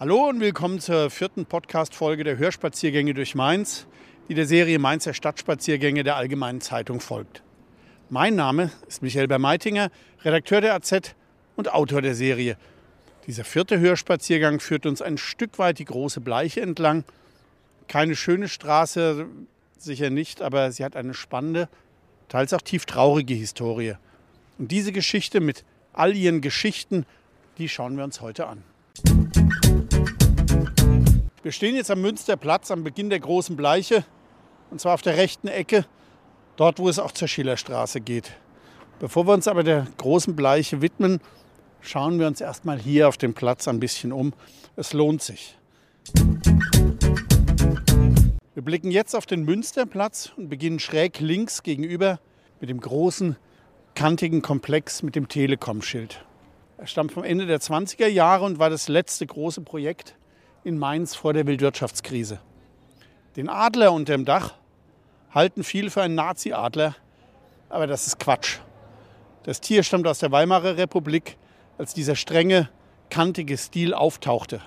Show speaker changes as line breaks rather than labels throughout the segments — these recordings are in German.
Hallo und willkommen zur vierten Podcast-Folge der Hörspaziergänge durch Mainz, die der Serie Mainzer Stadtspaziergänge der Allgemeinen Zeitung folgt. Mein Name ist Michael Bermeitinger, Redakteur der AZ und Autor der Serie. Dieser vierte Hörspaziergang führt uns ein Stück weit die große Bleiche entlang. Keine schöne Straße, sicher nicht, aber sie hat eine spannende, teils auch tief traurige Historie. Und diese Geschichte mit all ihren Geschichten, die schauen wir uns heute an. Wir stehen jetzt am Münsterplatz am Beginn der großen Bleiche und zwar auf der rechten Ecke, dort wo es auch zur Schillerstraße geht. Bevor wir uns aber der großen Bleiche widmen, schauen wir uns erstmal hier auf dem Platz ein bisschen um. Es lohnt sich. Wir blicken jetzt auf den Münsterplatz und beginnen schräg links gegenüber mit dem großen, kantigen Komplex mit dem Telekom-Schild. Er stammt vom Ende der 20er Jahre und war das letzte große Projekt in Mainz vor der Weltwirtschaftskrise. Den Adler unter dem Dach halten viele für einen Nazi-Adler, aber das ist Quatsch. Das Tier stammt aus der Weimarer Republik, als dieser strenge, kantige Stil auftauchte.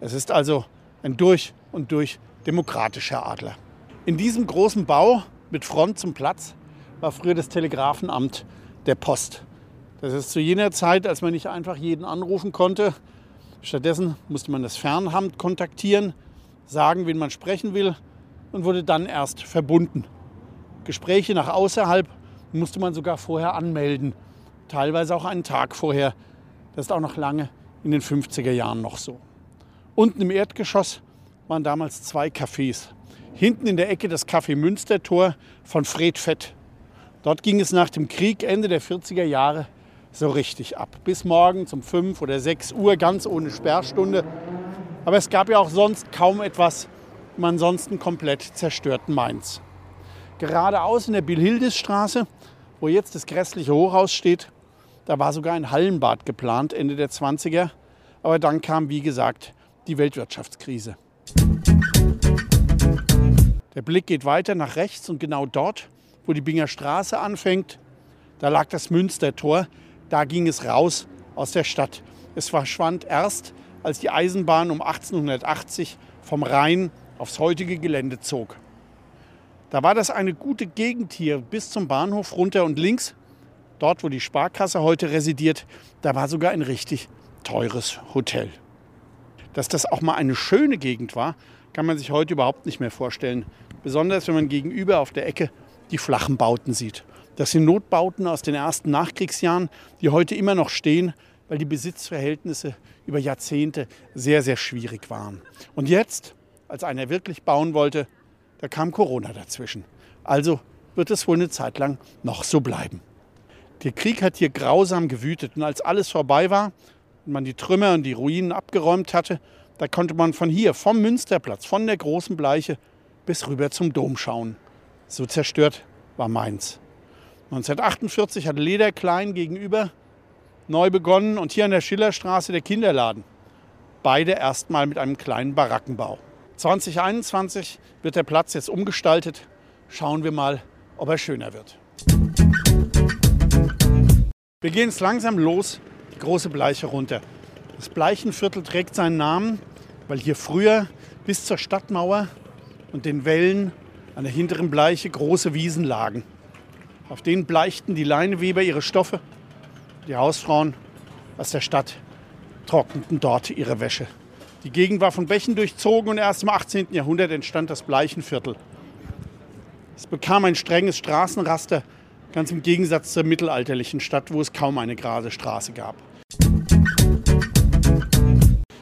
Es ist also ein durch und durch demokratischer Adler. In diesem großen Bau mit Front zum Platz war früher das Telegrafenamt der Post. Das ist zu jener Zeit, als man nicht einfach jeden anrufen konnte, Stattdessen musste man das Fernhamt kontaktieren, sagen, wen man sprechen will und wurde dann erst verbunden. Gespräche nach außerhalb musste man sogar vorher anmelden, teilweise auch einen Tag vorher. Das ist auch noch lange in den 50er Jahren noch so. Unten im Erdgeschoss waren damals zwei Cafés. Hinten in der Ecke das Café Münstertor von Fred Fett. Dort ging es nach dem Krieg Ende der 40er Jahre so richtig ab. Bis morgen um 5 oder 6 Uhr, ganz ohne Sperrstunde. Aber es gab ja auch sonst kaum etwas im ansonsten komplett zerstörten Mainz. Geradeaus in der Bilhildisstraße, wo jetzt das grässliche Hochhaus steht, da war sogar ein Hallenbad geplant Ende der 20er. Aber dann kam, wie gesagt, die Weltwirtschaftskrise. Der Blick geht weiter nach rechts und genau dort, wo die Binger Straße anfängt, da lag das Münstertor, da ging es raus aus der Stadt. Es verschwand erst, als die Eisenbahn um 1880 vom Rhein aufs heutige Gelände zog. Da war das eine gute Gegend hier bis zum Bahnhof runter und links, dort wo die Sparkasse heute residiert, da war sogar ein richtig teures Hotel. Dass das auch mal eine schöne Gegend war, kann man sich heute überhaupt nicht mehr vorstellen. Besonders wenn man gegenüber auf der Ecke die flachen Bauten sieht. Das sind Notbauten aus den ersten Nachkriegsjahren, die heute immer noch stehen, weil die Besitzverhältnisse über Jahrzehnte sehr, sehr schwierig waren. Und jetzt, als einer wirklich bauen wollte, da kam Corona dazwischen. Also wird es wohl eine Zeit lang noch so bleiben. Der Krieg hat hier grausam gewütet und als alles vorbei war und man die Trümmer und die Ruinen abgeräumt hatte, da konnte man von hier, vom Münsterplatz, von der großen Bleiche bis rüber zum Dom schauen. So zerstört war Mainz. 1948 hat Lederklein gegenüber neu begonnen und hier an der Schillerstraße der Kinderladen. Beide erstmal mit einem kleinen Barackenbau. 2021 wird der Platz jetzt umgestaltet. Schauen wir mal, ob er schöner wird. Wir gehen jetzt langsam los, die große Bleiche runter. Das Bleichenviertel trägt seinen Namen, weil hier früher bis zur Stadtmauer und den Wellen an der hinteren Bleiche große Wiesen lagen. Auf denen bleichten die Leineweber ihre Stoffe. Die Hausfrauen aus der Stadt trockneten dort ihre Wäsche. Die Gegend war von Bächen durchzogen und erst im 18. Jahrhundert entstand das Bleichenviertel. Es bekam ein strenges Straßenraster, ganz im Gegensatz zur mittelalterlichen Stadt, wo es kaum eine gerade Straße gab.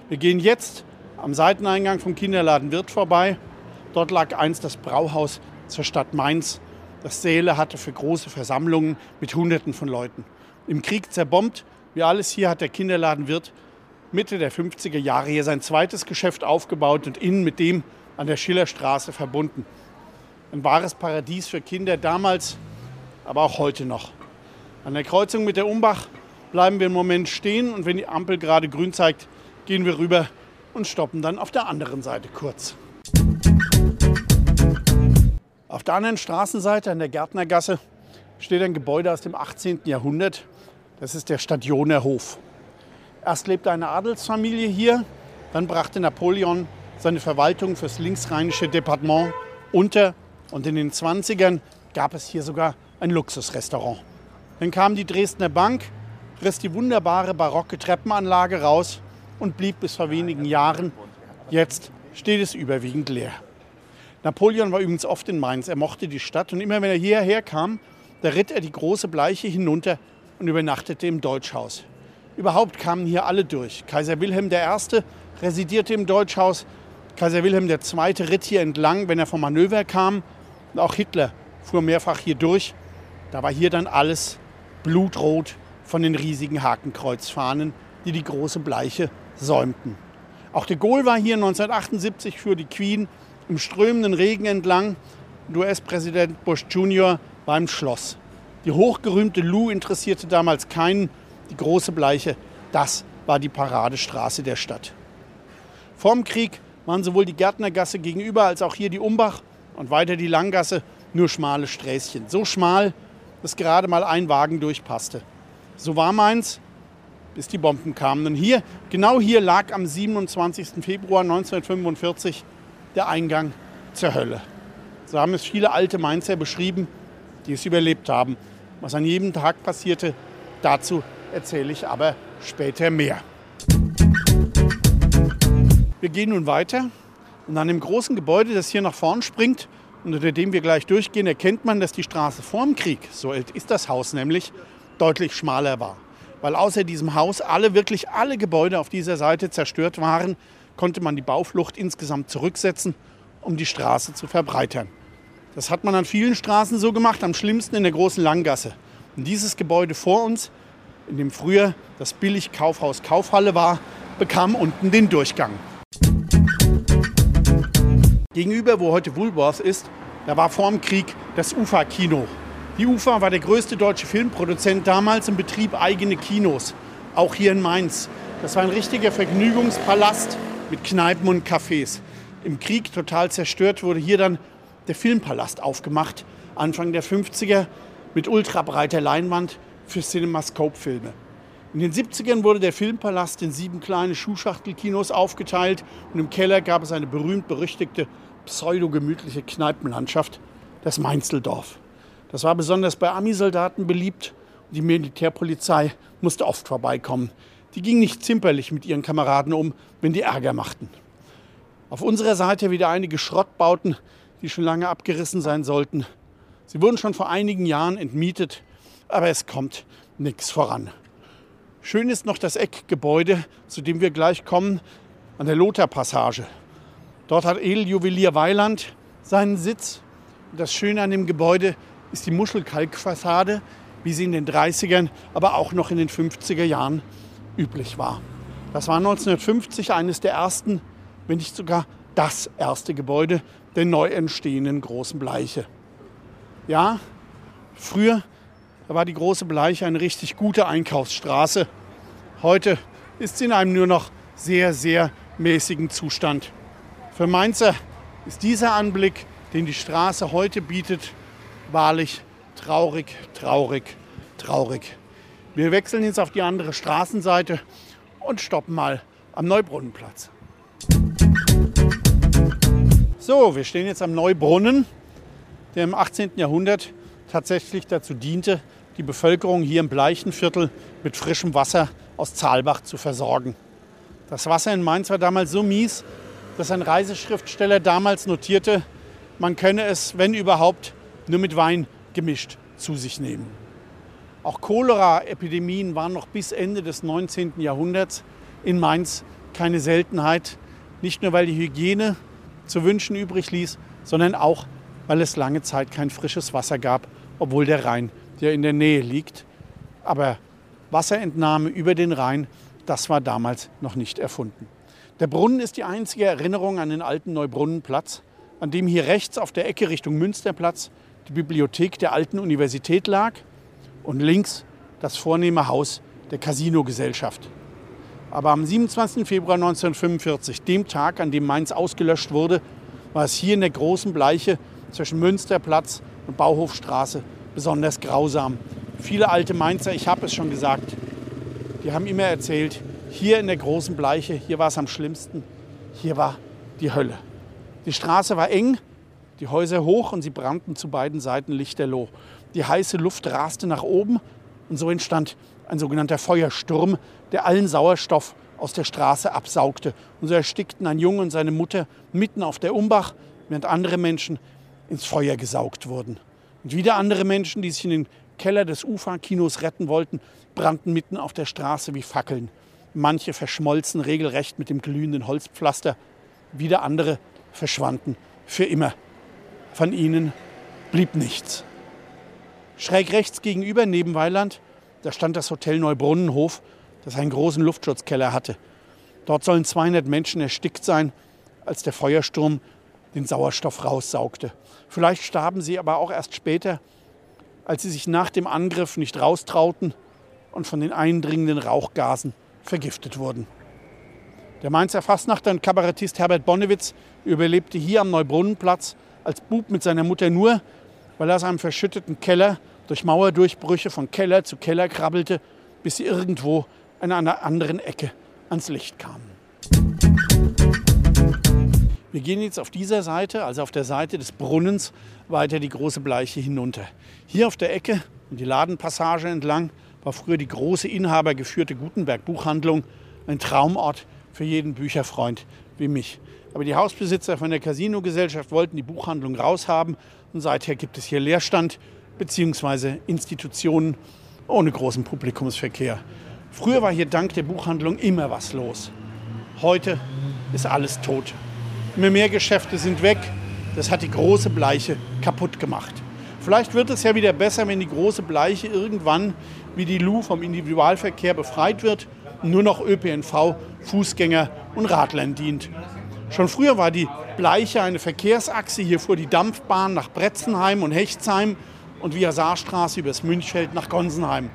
Wir gehen jetzt am Seiteneingang vom Kinderladen Wirt vorbei. Dort lag einst das Brauhaus zur Stadt Mainz, das Säle hatte für große Versammlungen mit Hunderten von Leuten. Im Krieg zerbombt, wie alles hier hat der Kinderladen Wirt Mitte der 50er Jahre hier sein zweites Geschäft aufgebaut und innen mit dem an der Schillerstraße verbunden. Ein wahres Paradies für Kinder damals, aber auch heute noch. An der Kreuzung mit der Umbach bleiben wir im Moment stehen und wenn die Ampel gerade grün zeigt, gehen wir rüber und stoppen dann auf der anderen Seite kurz. Auf der anderen Straßenseite an der Gärtnergasse steht ein Gebäude aus dem 18. Jahrhundert. Das ist der Stadioner Hof. Erst lebte eine Adelsfamilie hier, dann brachte Napoleon seine Verwaltung fürs linksrheinische Departement unter und in den 20ern gab es hier sogar ein Luxusrestaurant. Dann kam die Dresdner Bank, riss die wunderbare barocke Treppenanlage raus und blieb bis vor wenigen Jahren. Jetzt steht es überwiegend leer. Napoleon war übrigens oft in Mainz. Er mochte die Stadt und immer wenn er hierher kam, da ritt er die große Bleiche hinunter und übernachtete im Deutschhaus. Überhaupt kamen hier alle durch. Kaiser Wilhelm I. residierte im Deutschhaus. Kaiser Wilhelm II. ritt hier entlang, wenn er vom Manöver kam. Und auch Hitler fuhr mehrfach hier durch. Da war hier dann alles blutrot von den riesigen Hakenkreuzfahnen, die die große Bleiche säumten. Auch de Gaulle war hier 1978 für die Queen im strömenden Regen entlang. US-Präsident Bush Jr. war im Schloss. Die hochgerühmte Lou interessierte damals keinen. Die große Bleiche, das war die Paradestraße der Stadt. Vorm Krieg waren sowohl die Gärtnergasse gegenüber als auch hier die Umbach und weiter die Langgasse nur schmale Sträßchen. So schmal, dass gerade mal ein Wagen durchpasste. So war meins, bis die Bomben kamen. Und hier, genau hier lag am 27. Februar 1945 der Eingang zur Hölle. So haben es viele alte Mainzer beschrieben, die es überlebt haben. Was an jedem Tag passierte, dazu erzähle ich aber später mehr. Wir gehen nun weiter und an dem großen Gebäude, das hier nach vorn springt und unter dem wir gleich durchgehen, erkennt man, dass die Straße vorm Krieg, so alt ist das Haus nämlich, deutlich schmaler war. Weil außer diesem Haus alle, wirklich alle Gebäude auf dieser Seite zerstört waren, konnte man die Bauflucht insgesamt zurücksetzen, um die Straße zu verbreitern. Das hat man an vielen Straßen so gemacht, am schlimmsten in der großen Langgasse. Und dieses Gebäude vor uns, in dem früher das Billigkaufhaus Kaufhalle war, bekam unten den Durchgang. Gegenüber, wo heute Woolworth ist, da war vor dem Krieg das UFA-Kino. Die UFA war der größte deutsche Filmproduzent damals und betrieb eigene Kinos, auch hier in Mainz. Das war ein richtiger Vergnügungspalast mit Kneipen und Cafés. Im Krieg total zerstört wurde hier dann der Filmpalast aufgemacht, Anfang der 50er mit ultrabreiter Leinwand für Cinemascope-Filme. In den 70ern wurde der Filmpalast in sieben kleine Schuhschachtelkinos aufgeteilt und im Keller gab es eine berühmt-berüchtigte pseudo-gemütliche Kneipenlandschaft, das Mainzeldorf. Das war besonders bei Amisoldaten beliebt und die Militärpolizei musste oft vorbeikommen. Die ging nicht zimperlich mit ihren Kameraden um, wenn die Ärger machten. Auf unserer Seite wieder einige Schrottbauten, die schon lange abgerissen sein sollten. Sie wurden schon vor einigen Jahren entmietet, aber es kommt nichts voran. Schön ist noch das Eckgebäude, zu dem wir gleich kommen, an der Lothar-Passage. Dort hat Edeljuwelier Weiland seinen Sitz. Das Schöne an dem Gebäude ist die Muschelkalkfassade, wie sie in den 30ern, aber auch noch in den 50er Jahren üblich war. Das war 1950 eines der ersten, wenn nicht sogar das erste Gebäude der neu entstehenden Großen Bleiche. Ja, früher war die Große Bleiche eine richtig gute Einkaufsstraße. Heute ist sie in einem nur noch sehr, sehr mäßigen Zustand. Für Mainzer ist dieser Anblick, den die Straße heute bietet, wahrlich traurig, traurig, traurig. Wir wechseln jetzt auf die andere Straßenseite und stoppen mal am Neubrunnenplatz. So, wir stehen jetzt am Neubrunnen, der im 18. Jahrhundert tatsächlich dazu diente, die Bevölkerung hier im Bleichenviertel mit frischem Wasser aus Zahlbach zu versorgen. Das Wasser in Mainz war damals so mies, dass ein Reiseschriftsteller damals notierte, man könne es, wenn überhaupt, nur mit Wein gemischt zu sich nehmen. Auch Cholera-Epidemien waren noch bis Ende des 19. Jahrhunderts in Mainz keine Seltenheit. Nicht nur, weil die Hygiene zu wünschen übrig ließ, sondern auch, weil es lange Zeit kein frisches Wasser gab, obwohl der Rhein ja in der Nähe liegt. Aber Wasserentnahme über den Rhein, das war damals noch nicht erfunden. Der Brunnen ist die einzige Erinnerung an den alten Neubrunnenplatz, an dem hier rechts auf der Ecke Richtung Münsterplatz die Bibliothek der alten Universität lag und links das vornehme Haus der Casino-Gesellschaft. Aber am 27. Februar 1945, dem Tag, an dem Mainz ausgelöscht wurde, war es hier in der großen Bleiche zwischen Münsterplatz und Bauhofstraße besonders grausam. Viele alte Mainzer, ich habe es schon gesagt, die haben immer erzählt, hier in der großen Bleiche, hier war es am schlimmsten, hier war die Hölle. Die Straße war eng, die Häuser hoch und sie brannten zu beiden Seiten lichterloh. Die heiße Luft raste nach oben und so entstand ein sogenannter Feuersturm, der allen Sauerstoff aus der Straße absaugte. Und so erstickten ein Junge und seine Mutter mitten auf der Umbach, während andere Menschen ins Feuer gesaugt wurden. Und wieder andere Menschen, die sich in den Keller des Ufa-Kinos retten wollten, brannten mitten auf der Straße wie Fackeln. Manche verschmolzen regelrecht mit dem glühenden Holzpflaster, wieder andere verschwanden für immer. Von ihnen blieb nichts. Schräg rechts gegenüber, neben Weiland, da stand das Hotel Neubrunnenhof, das einen großen Luftschutzkeller hatte. Dort sollen 200 Menschen erstickt sein, als der Feuersturm den Sauerstoff raussaugte. Vielleicht starben sie aber auch erst später, als sie sich nach dem Angriff nicht raustrauten und von den eindringenden Rauchgasen vergiftet wurden. Der Mainzer Fastnachter und Kabarettist Herbert Bonnewitz überlebte hier am Neubrunnenplatz als Bub mit seiner Mutter nur, weil er aus einem verschütteten Keller durch Mauerdurchbrüche von Keller zu Keller krabbelte, bis sie irgendwo an einer anderen Ecke ans Licht kamen. Wir gehen jetzt auf dieser Seite, also auf der Seite des Brunnens, weiter die große Bleiche hinunter. Hier auf der Ecke und die Ladenpassage entlang war früher die große inhabergeführte Gutenberg Buchhandlung ein Traumort für jeden Bücherfreund wie mich. Aber die Hausbesitzer von der Casino-Gesellschaft wollten die Buchhandlung raushaben und seither gibt es hier Leerstand bzw. Institutionen ohne großen Publikumsverkehr. Früher war hier dank der Buchhandlung immer was los. Heute ist alles tot. Immer mehr Geschäfte sind weg. Das hat die große Bleiche kaputt gemacht. Vielleicht wird es ja wieder besser, wenn die große Bleiche irgendwann wie die Lu vom Individualverkehr befreit wird und nur noch ÖPNV, Fußgänger und Radlern dient. Schon früher war die Bleiche eine Verkehrsachse. Hier fuhr die Dampfbahn nach Bretzenheim und Hechtsheim und via Saarstraße übers Münchfeld nach Gonsenheim.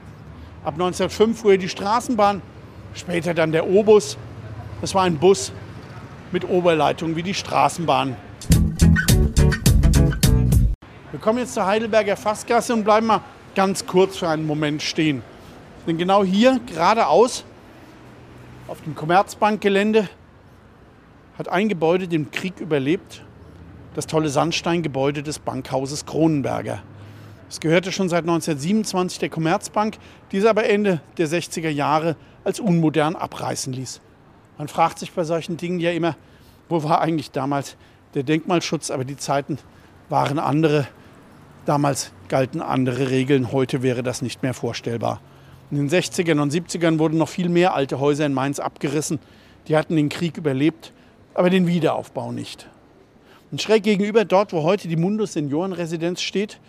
Ab 1905 fuhr die Straßenbahn, später dann der Obus. Das war ein Bus mit Oberleitung wie die Straßenbahn. Wir kommen jetzt zur Heidelberger Fassgasse und bleiben mal ganz kurz für einen Moment stehen. Denn genau hier, geradeaus, auf dem Commerzbankgelände, hat ein Gebäude den Krieg überlebt, das tolle Sandsteingebäude des Bankhauses Kronenberger. Es gehörte schon seit 1927 der Commerzbank, diese aber Ende der 60er Jahre als unmodern abreißen ließ. Man fragt sich bei solchen Dingen ja immer, wo war eigentlich damals der Denkmalschutz, aber die Zeiten waren andere. Damals galten andere Regeln, heute wäre das nicht mehr vorstellbar. In den 60ern und 70ern wurden noch viel mehr alte Häuser in Mainz abgerissen. Die hatten den Krieg überlebt, aber den Wiederaufbau nicht. Und schräg gegenüber dort, wo heute die Mundus Seniorenresidenz steht,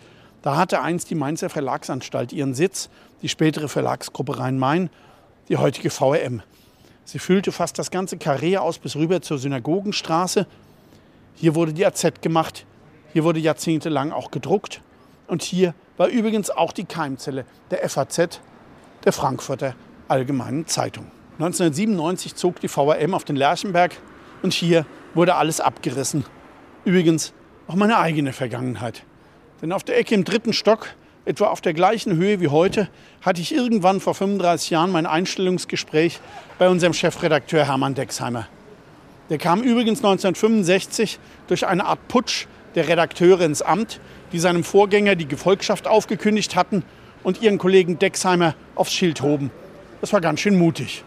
da hatte einst die Mainzer Verlagsanstalt ihren Sitz, die spätere Verlagsgruppe Rhein-Main, die heutige VRM. Sie füllte fast das ganze Karree aus bis rüber zur Synagogenstraße. Hier wurde die AZ gemacht, hier wurde jahrzehntelang auch gedruckt. Und hier war übrigens auch die Keimzelle der FAZ, der Frankfurter Allgemeinen Zeitung. 1997 zog die VRM auf den Lerchenberg und hier wurde alles abgerissen. Übrigens auch meine eigene Vergangenheit. Denn auf der Ecke im dritten Stock, etwa auf der gleichen Höhe wie heute, hatte ich irgendwann vor 35 Jahren mein Einstellungsgespräch bei unserem Chefredakteur Hermann Dexheimer. Der kam übrigens 1965 durch eine Art Putsch der Redakteure ins Amt, die seinem Vorgänger die Gefolgschaft aufgekündigt hatten und ihren Kollegen Dexheimer aufs Schild hoben. Das war ganz schön mutig.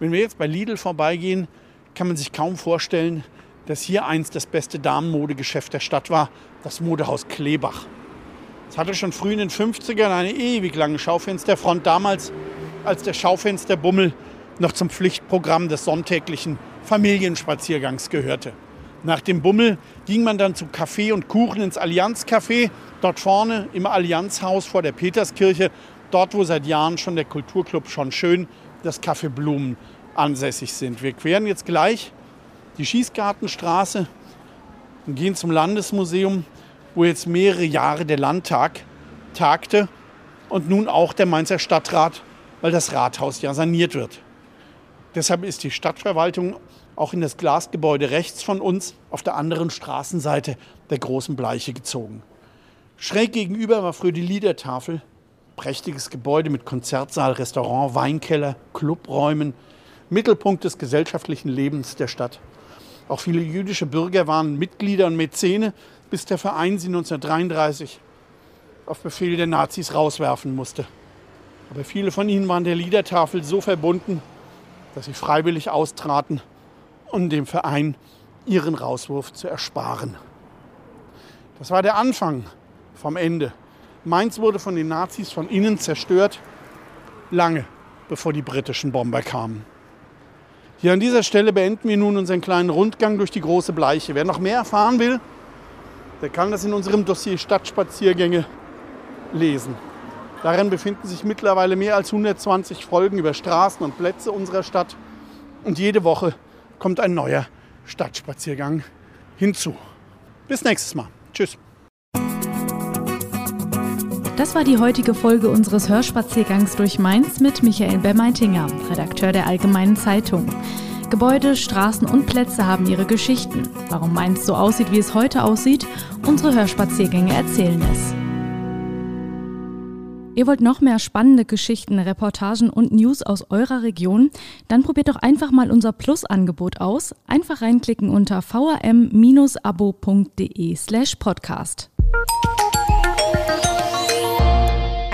Wenn wir jetzt bei Lidl vorbeigehen, kann man sich kaum vorstellen, dass hier einst das beste Damenmodegeschäft der Stadt war, das Modehaus Kleebach. Es hatte schon früh in den 50ern eine ewig lange Schaufensterfront, damals als der Schaufensterbummel noch zum Pflichtprogramm des sonntäglichen Familienspaziergangs gehörte. Nach dem Bummel ging man dann zu Kaffee und Kuchen ins Allianzcafé, dort vorne im Allianzhaus vor der Peterskirche, dort wo seit Jahren schon der Kulturclub schon schön das Café Blumen ansässig sind. Wir queren jetzt gleich die Schießgartenstraße und gehen zum Landesmuseum, wo jetzt mehrere Jahre der Landtag tagte und nun auch der Mainzer Stadtrat, weil das Rathaus ja saniert wird. Deshalb ist die Stadtverwaltung auch in das Glasgebäude rechts von uns auf der anderen Straßenseite der großen Bleiche gezogen. Schräg gegenüber war früher die Liedertafel, prächtiges Gebäude mit Konzertsaal, Restaurant, Weinkeller, Clubräumen, Mittelpunkt des gesellschaftlichen Lebens der Stadt. Auch viele jüdische Bürger waren Mitglieder und Mäzene, bis der Verein sie 1933 auf Befehl der Nazis rauswerfen musste. Aber viele von ihnen waren der Liedertafel so verbunden, dass sie freiwillig austraten, um dem Verein ihren Rauswurf zu ersparen. Das war der Anfang vom Ende. Mainz wurde von den Nazis von innen zerstört, lange bevor die britischen Bomber kamen. Hier an dieser Stelle beenden wir nun unseren kleinen Rundgang durch die große Bleiche. Wer noch mehr erfahren will, der kann das in unserem Dossier Stadtspaziergänge lesen. Darin befinden sich mittlerweile mehr als 120 Folgen über Straßen und Plätze unserer Stadt. Und jede Woche kommt ein neuer Stadtspaziergang hinzu. Bis nächstes Mal.
Das war die heutige Folge unseres Hörspaziergangs durch Mainz mit Michael Bermeitinger, Redakteur der Allgemeinen Zeitung. Gebäude, Straßen und Plätze haben ihre Geschichten. Warum Mainz so aussieht, wie es heute aussieht, unsere Hörspaziergänge erzählen es. Ihr wollt noch mehr spannende Geschichten, Reportagen und News aus eurer Region? Dann probiert doch einfach mal unser Plus-Angebot aus. Einfach reinklicken unter vrm-abo.de slash podcast.